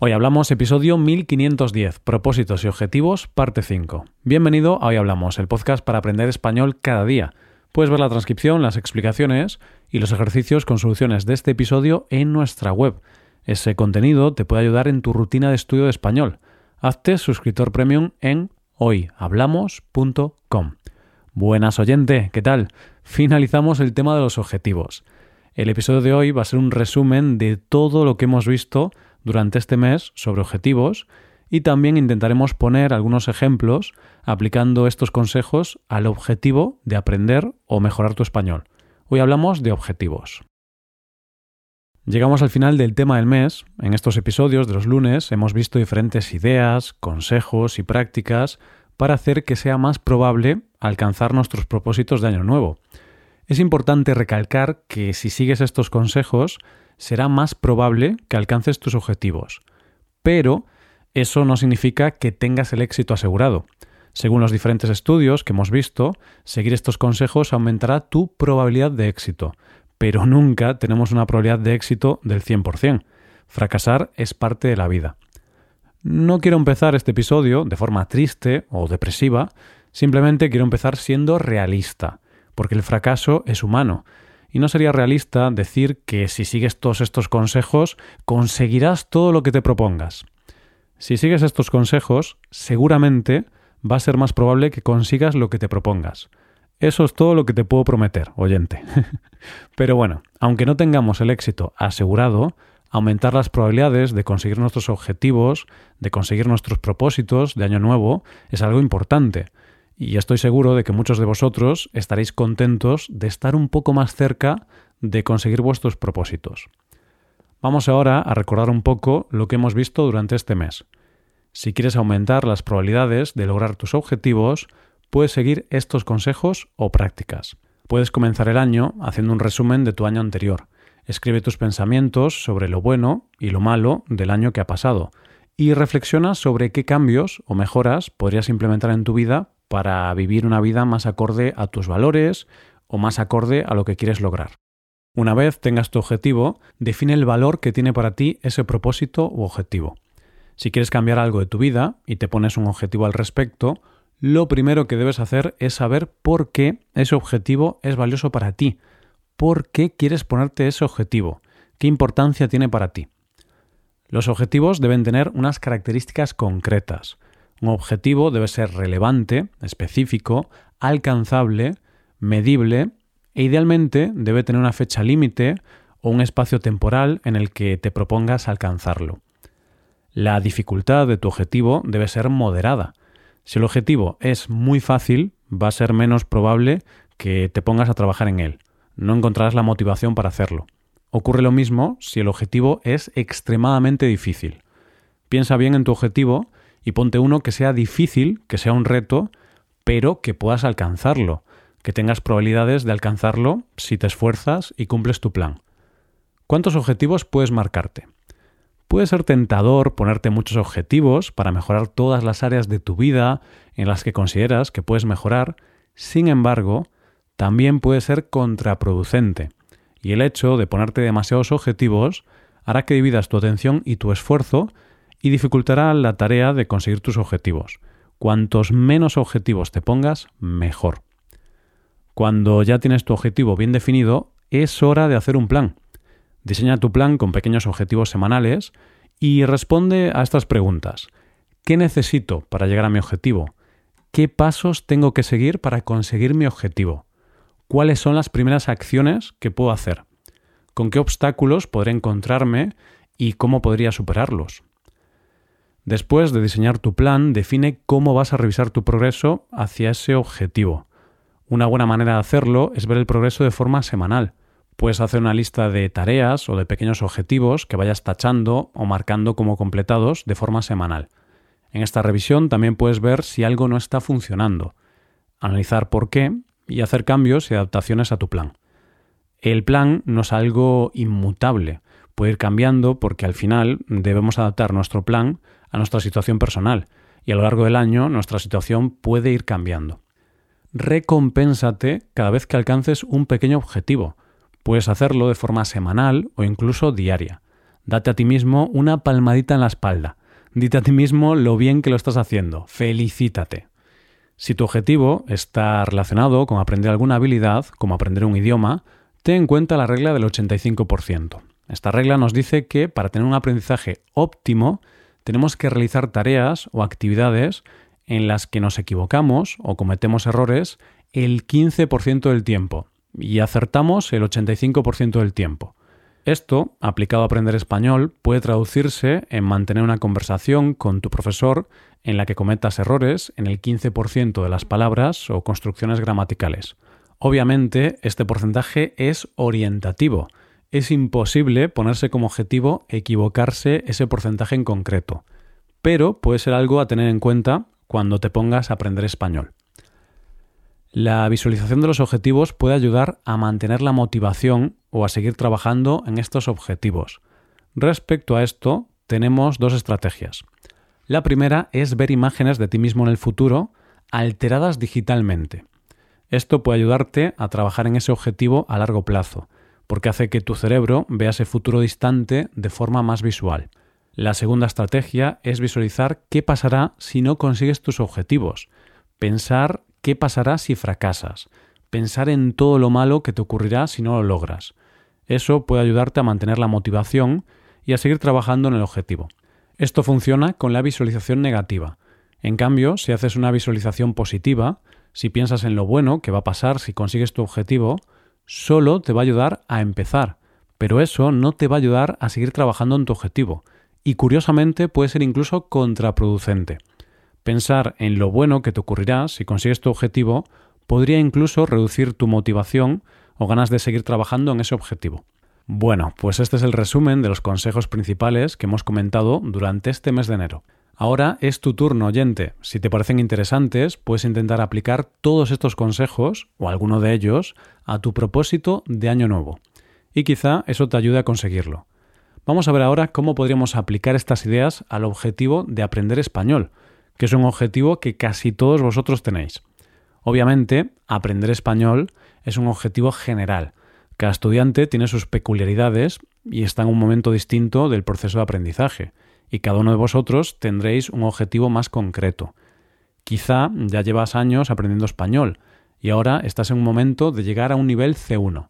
Hoy hablamos episodio 1510, propósitos y objetivos, parte 5. Bienvenido a Hoy Hablamos, el podcast para aprender español cada día. Puedes ver la transcripción, las explicaciones y los ejercicios con soluciones de este episodio en nuestra web. Ese contenido te puede ayudar en tu rutina de estudio de español. Hazte suscriptor premium en hoyhablamos.com. Buenas oyente, ¿qué tal? Finalizamos el tema de los objetivos. El episodio de hoy va a ser un resumen de todo lo que hemos visto durante este mes sobre objetivos y también intentaremos poner algunos ejemplos aplicando estos consejos al objetivo de aprender o mejorar tu español. Hoy hablamos de objetivos. Llegamos al final del tema del mes. En estos episodios de los lunes hemos visto diferentes ideas, consejos y prácticas para hacer que sea más probable alcanzar nuestros propósitos de año nuevo. Es importante recalcar que si sigues estos consejos, será más probable que alcances tus objetivos. Pero eso no significa que tengas el éxito asegurado. Según los diferentes estudios que hemos visto, seguir estos consejos aumentará tu probabilidad de éxito, pero nunca tenemos una probabilidad de éxito del 100%. Fracasar es parte de la vida. No quiero empezar este episodio de forma triste o depresiva, simplemente quiero empezar siendo realista, porque el fracaso es humano y no sería realista decir que si sigues todos estos consejos conseguirás todo lo que te propongas. Si sigues estos consejos, seguramente va a ser más probable que consigas lo que te propongas. Eso es todo lo que te puedo prometer, oyente. Pero bueno, aunque no tengamos el éxito asegurado, aumentar las probabilidades de conseguir nuestros objetivos, de conseguir nuestros propósitos de año nuevo, es algo importante y estoy seguro de que muchos de vosotros estaréis contentos de estar un poco más cerca de conseguir vuestros propósitos. Vamos ahora a recordar un poco lo que hemos visto durante este mes. Si quieres aumentar las probabilidades de lograr tus objetivos, puedes seguir estos consejos o prácticas. Puedes comenzar el año haciendo un resumen de tu año anterior. Escribe tus pensamientos sobre lo bueno y lo malo del año que ha pasado y reflexiona sobre qué cambios o mejoras podrías implementar en tu vida para vivir una vida más acorde a tus valores o más acorde a lo que quieres lograr. Una vez tengas tu objetivo, define el valor que tiene para ti ese propósito u objetivo. Si quieres cambiar algo de tu vida y te pones un objetivo al respecto, lo primero que debes hacer es saber por qué ese objetivo es valioso para ti. ¿Por qué quieres ponerte ese objetivo? ¿Qué importancia tiene para ti? Los objetivos deben tener unas características concretas. Un objetivo debe ser relevante, específico, alcanzable, medible e idealmente debe tener una fecha límite o un espacio temporal en el que te propongas alcanzarlo. La dificultad de tu objetivo debe ser moderada. Si el objetivo es muy fácil, va a ser menos probable que te pongas a trabajar en él. No encontrarás la motivación para hacerlo. Ocurre lo mismo si el objetivo es extremadamente difícil. Piensa bien en tu objetivo y ponte uno que sea difícil, que sea un reto, pero que puedas alcanzarlo, que tengas probabilidades de alcanzarlo si te esfuerzas y cumples tu plan. ¿Cuántos objetivos puedes marcarte? Puede ser tentador ponerte muchos objetivos para mejorar todas las áreas de tu vida en las que consideras que puedes mejorar, sin embargo, también puede ser contraproducente, y el hecho de ponerte demasiados objetivos hará que dividas tu atención y tu esfuerzo y dificultará la tarea de conseguir tus objetivos. Cuantos menos objetivos te pongas, mejor. Cuando ya tienes tu objetivo bien definido, es hora de hacer un plan. Diseña tu plan con pequeños objetivos semanales y responde a estas preguntas. ¿Qué necesito para llegar a mi objetivo? ¿Qué pasos tengo que seguir para conseguir mi objetivo? ¿Cuáles son las primeras acciones que puedo hacer? ¿Con qué obstáculos podré encontrarme y cómo podría superarlos? Después de diseñar tu plan, define cómo vas a revisar tu progreso hacia ese objetivo. Una buena manera de hacerlo es ver el progreso de forma semanal. Puedes hacer una lista de tareas o de pequeños objetivos que vayas tachando o marcando como completados de forma semanal. En esta revisión también puedes ver si algo no está funcionando, analizar por qué y hacer cambios y adaptaciones a tu plan. El plan no es algo inmutable, puede ir cambiando porque al final debemos adaptar nuestro plan a nuestra situación personal y a lo largo del año nuestra situación puede ir cambiando. Recompénsate cada vez que alcances un pequeño objetivo. Puedes hacerlo de forma semanal o incluso diaria. Date a ti mismo una palmadita en la espalda. Dite a ti mismo lo bien que lo estás haciendo. Felicítate. Si tu objetivo está relacionado con aprender alguna habilidad, como aprender un idioma, ten en cuenta la regla del 85%. Esta regla nos dice que para tener un aprendizaje óptimo, tenemos que realizar tareas o actividades en las que nos equivocamos o cometemos errores el 15% del tiempo y acertamos el 85% del tiempo. Esto, aplicado a aprender español, puede traducirse en mantener una conversación con tu profesor en la que cometas errores en el 15% de las palabras o construcciones gramaticales. Obviamente, este porcentaje es orientativo. Es imposible ponerse como objetivo equivocarse ese porcentaje en concreto, pero puede ser algo a tener en cuenta cuando te pongas a aprender español. La visualización de los objetivos puede ayudar a mantener la motivación o a seguir trabajando en estos objetivos. Respecto a esto, tenemos dos estrategias. La primera es ver imágenes de ti mismo en el futuro alteradas digitalmente. Esto puede ayudarte a trabajar en ese objetivo a largo plazo, porque hace que tu cerebro vea ese futuro distante de forma más visual. La segunda estrategia es visualizar qué pasará si no consigues tus objetivos, pensar qué pasará si fracasas, pensar en todo lo malo que te ocurrirá si no lo logras. Eso puede ayudarte a mantener la motivación y a seguir trabajando en el objetivo. Esto funciona con la visualización negativa. En cambio, si haces una visualización positiva, si piensas en lo bueno que va a pasar si consigues tu objetivo, solo te va a ayudar a empezar, pero eso no te va a ayudar a seguir trabajando en tu objetivo, y curiosamente puede ser incluso contraproducente. Pensar en lo bueno que te ocurrirá si consigues tu objetivo podría incluso reducir tu motivación o ganas de seguir trabajando en ese objetivo. Bueno, pues este es el resumen de los consejos principales que hemos comentado durante este mes de enero. Ahora es tu turno, oyente. Si te parecen interesantes, puedes intentar aplicar todos estos consejos, o alguno de ellos, a tu propósito de año nuevo. Y quizá eso te ayude a conseguirlo. Vamos a ver ahora cómo podríamos aplicar estas ideas al objetivo de aprender español, que es un objetivo que casi todos vosotros tenéis. Obviamente, aprender español es un objetivo general. Cada estudiante tiene sus peculiaridades y está en un momento distinto del proceso de aprendizaje, y cada uno de vosotros tendréis un objetivo más concreto. Quizá ya llevas años aprendiendo español y ahora estás en un momento de llegar a un nivel C1.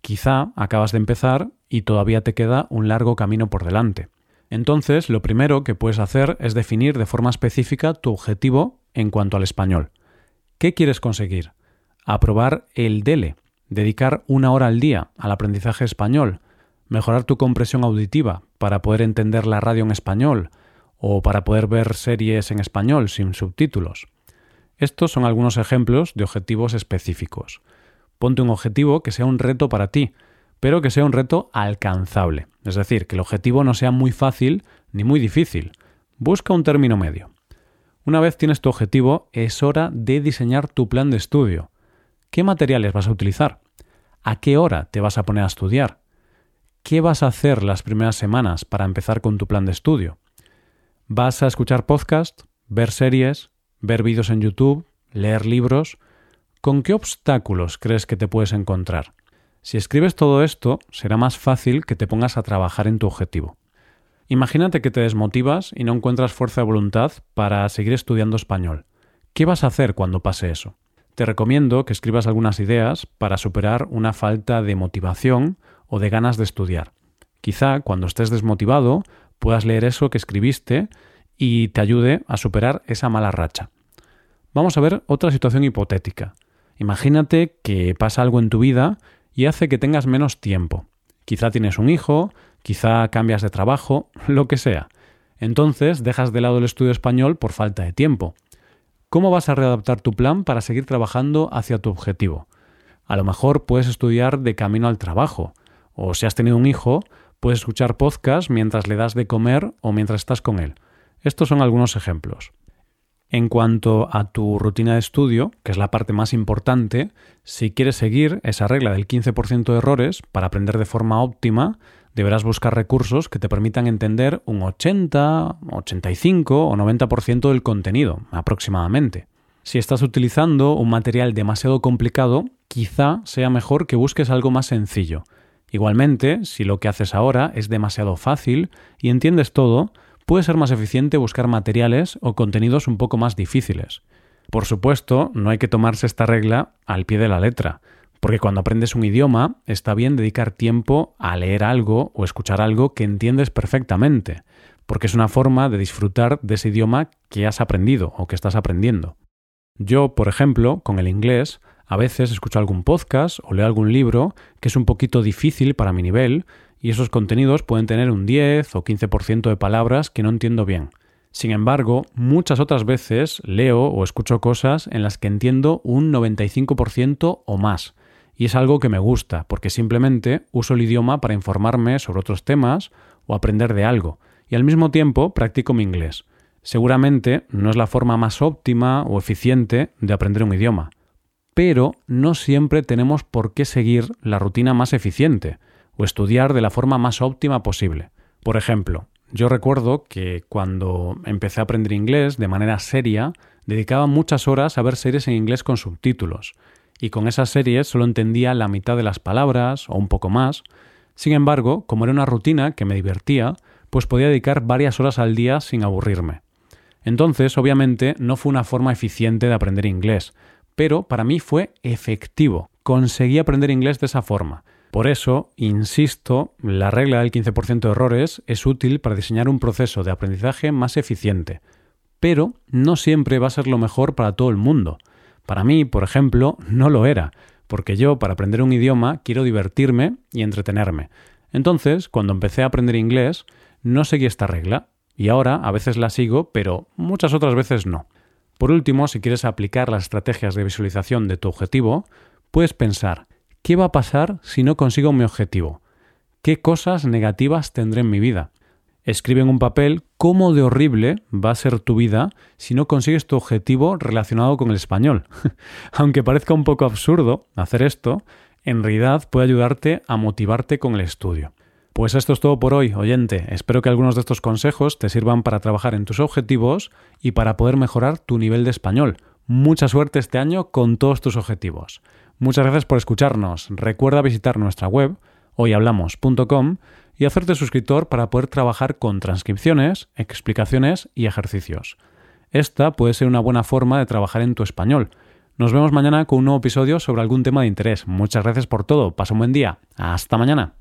Quizá acabas de empezar y todavía te queda un largo camino por delante. Entonces, lo primero que puedes hacer es definir de forma específica tu objetivo en cuanto al español. ¿Qué quieres conseguir? Aprobar el DELE, dedicar una hora al día al aprendizaje español, mejorar tu compresión auditiva para poder entender la radio en español o para poder ver series en español sin subtítulos. Estos son algunos ejemplos de objetivos específicos. Ponte un objetivo que sea un reto para ti, pero que sea un reto alcanzable. Es decir, que el objetivo no sea muy fácil ni muy difícil. Busca un término medio. Una vez tienes tu objetivo, es hora de diseñar tu plan de estudio. ¿Qué materiales vas a utilizar? ¿A qué hora te vas a poner a estudiar? ¿Qué vas a hacer las primeras semanas para empezar con tu plan de estudio? ¿Vas a escuchar podcast, ver series, ver vídeos en YouTube, leer libros? ¿Con qué obstáculos crees que te puedes encontrar? Si escribes todo esto, será más fácil que te pongas a trabajar en tu objetivo. Imagínate que te desmotivas y no encuentras fuerza de voluntad para seguir estudiando español. ¿Qué vas a hacer cuando pase eso? Te recomiendo que escribas algunas ideas para superar una falta de motivación o de ganas de estudiar. Quizá cuando estés desmotivado puedas leer eso que escribiste y te ayude a superar esa mala racha. Vamos a ver otra situación hipotética. Imagínate que pasa algo en tu vida y hace que tengas menos tiempo. Quizá tienes un hijo, quizá cambias de trabajo, lo que sea. Entonces dejas de lado el estudio español por falta de tiempo. ¿Cómo vas a readaptar tu plan para seguir trabajando hacia tu objetivo? A lo mejor puedes estudiar de camino al trabajo, o si has tenido un hijo, puedes escuchar podcast mientras le das de comer o mientras estás con él. Estos son algunos ejemplos. En cuanto a tu rutina de estudio, que es la parte más importante, si quieres seguir esa regla del 15% de errores para aprender de forma óptima, deberás buscar recursos que te permitan entender un 80, 85 o 90% del contenido, aproximadamente. Si estás utilizando un material demasiado complicado, quizá sea mejor que busques algo más sencillo. Igualmente, si lo que haces ahora es demasiado fácil y entiendes todo, puede ser más eficiente buscar materiales o contenidos un poco más difíciles. Por supuesto, no hay que tomarse esta regla al pie de la letra, porque cuando aprendes un idioma está bien dedicar tiempo a leer algo o escuchar algo que entiendes perfectamente, porque es una forma de disfrutar de ese idioma que has aprendido o que estás aprendiendo. Yo, por ejemplo, con el inglés, a veces escucho algún podcast o leo algún libro que es un poquito difícil para mi nivel y esos contenidos pueden tener un 10 o 15% de palabras que no entiendo bien. Sin embargo, muchas otras veces leo o escucho cosas en las que entiendo un 95% o más. Y es algo que me gusta, porque simplemente uso el idioma para informarme sobre otros temas o aprender de algo, y al mismo tiempo practico mi inglés. Seguramente no es la forma más óptima o eficiente de aprender un idioma, pero no siempre tenemos por qué seguir la rutina más eficiente o estudiar de la forma más óptima posible. Por ejemplo, yo recuerdo que cuando empecé a aprender inglés de manera seria, dedicaba muchas horas a ver series en inglés con subtítulos, y con esas series solo entendía la mitad de las palabras o un poco más. Sin embargo, como era una rutina que me divertía, pues podía dedicar varias horas al día sin aburrirme. Entonces, obviamente, no fue una forma eficiente de aprender inglés, pero para mí fue efectivo. Conseguí aprender inglés de esa forma. Por eso, insisto, la regla del 15% de errores es útil para diseñar un proceso de aprendizaje más eficiente, pero no siempre va a ser lo mejor para todo el mundo. Para mí, por ejemplo, no lo era, porque yo para aprender un idioma quiero divertirme y entretenerme. Entonces, cuando empecé a aprender inglés, no seguí esta regla, y ahora a veces la sigo, pero muchas otras veces no. Por último, si quieres aplicar las estrategias de visualización de tu objetivo, puedes pensar, ¿Qué va a pasar si no consigo mi objetivo? ¿Qué cosas negativas tendré en mi vida? Escribe en un papel cómo de horrible va a ser tu vida si no consigues tu objetivo relacionado con el español. Aunque parezca un poco absurdo hacer esto, en realidad puede ayudarte a motivarte con el estudio. Pues esto es todo por hoy, oyente. Espero que algunos de estos consejos te sirvan para trabajar en tus objetivos y para poder mejorar tu nivel de español. Mucha suerte este año con todos tus objetivos. Muchas gracias por escucharnos. Recuerda visitar nuestra web hoyhablamos.com y hacerte suscriptor para poder trabajar con transcripciones, explicaciones y ejercicios. Esta puede ser una buena forma de trabajar en tu español. Nos vemos mañana con un nuevo episodio sobre algún tema de interés. Muchas gracias por todo. Pasa un buen día. Hasta mañana.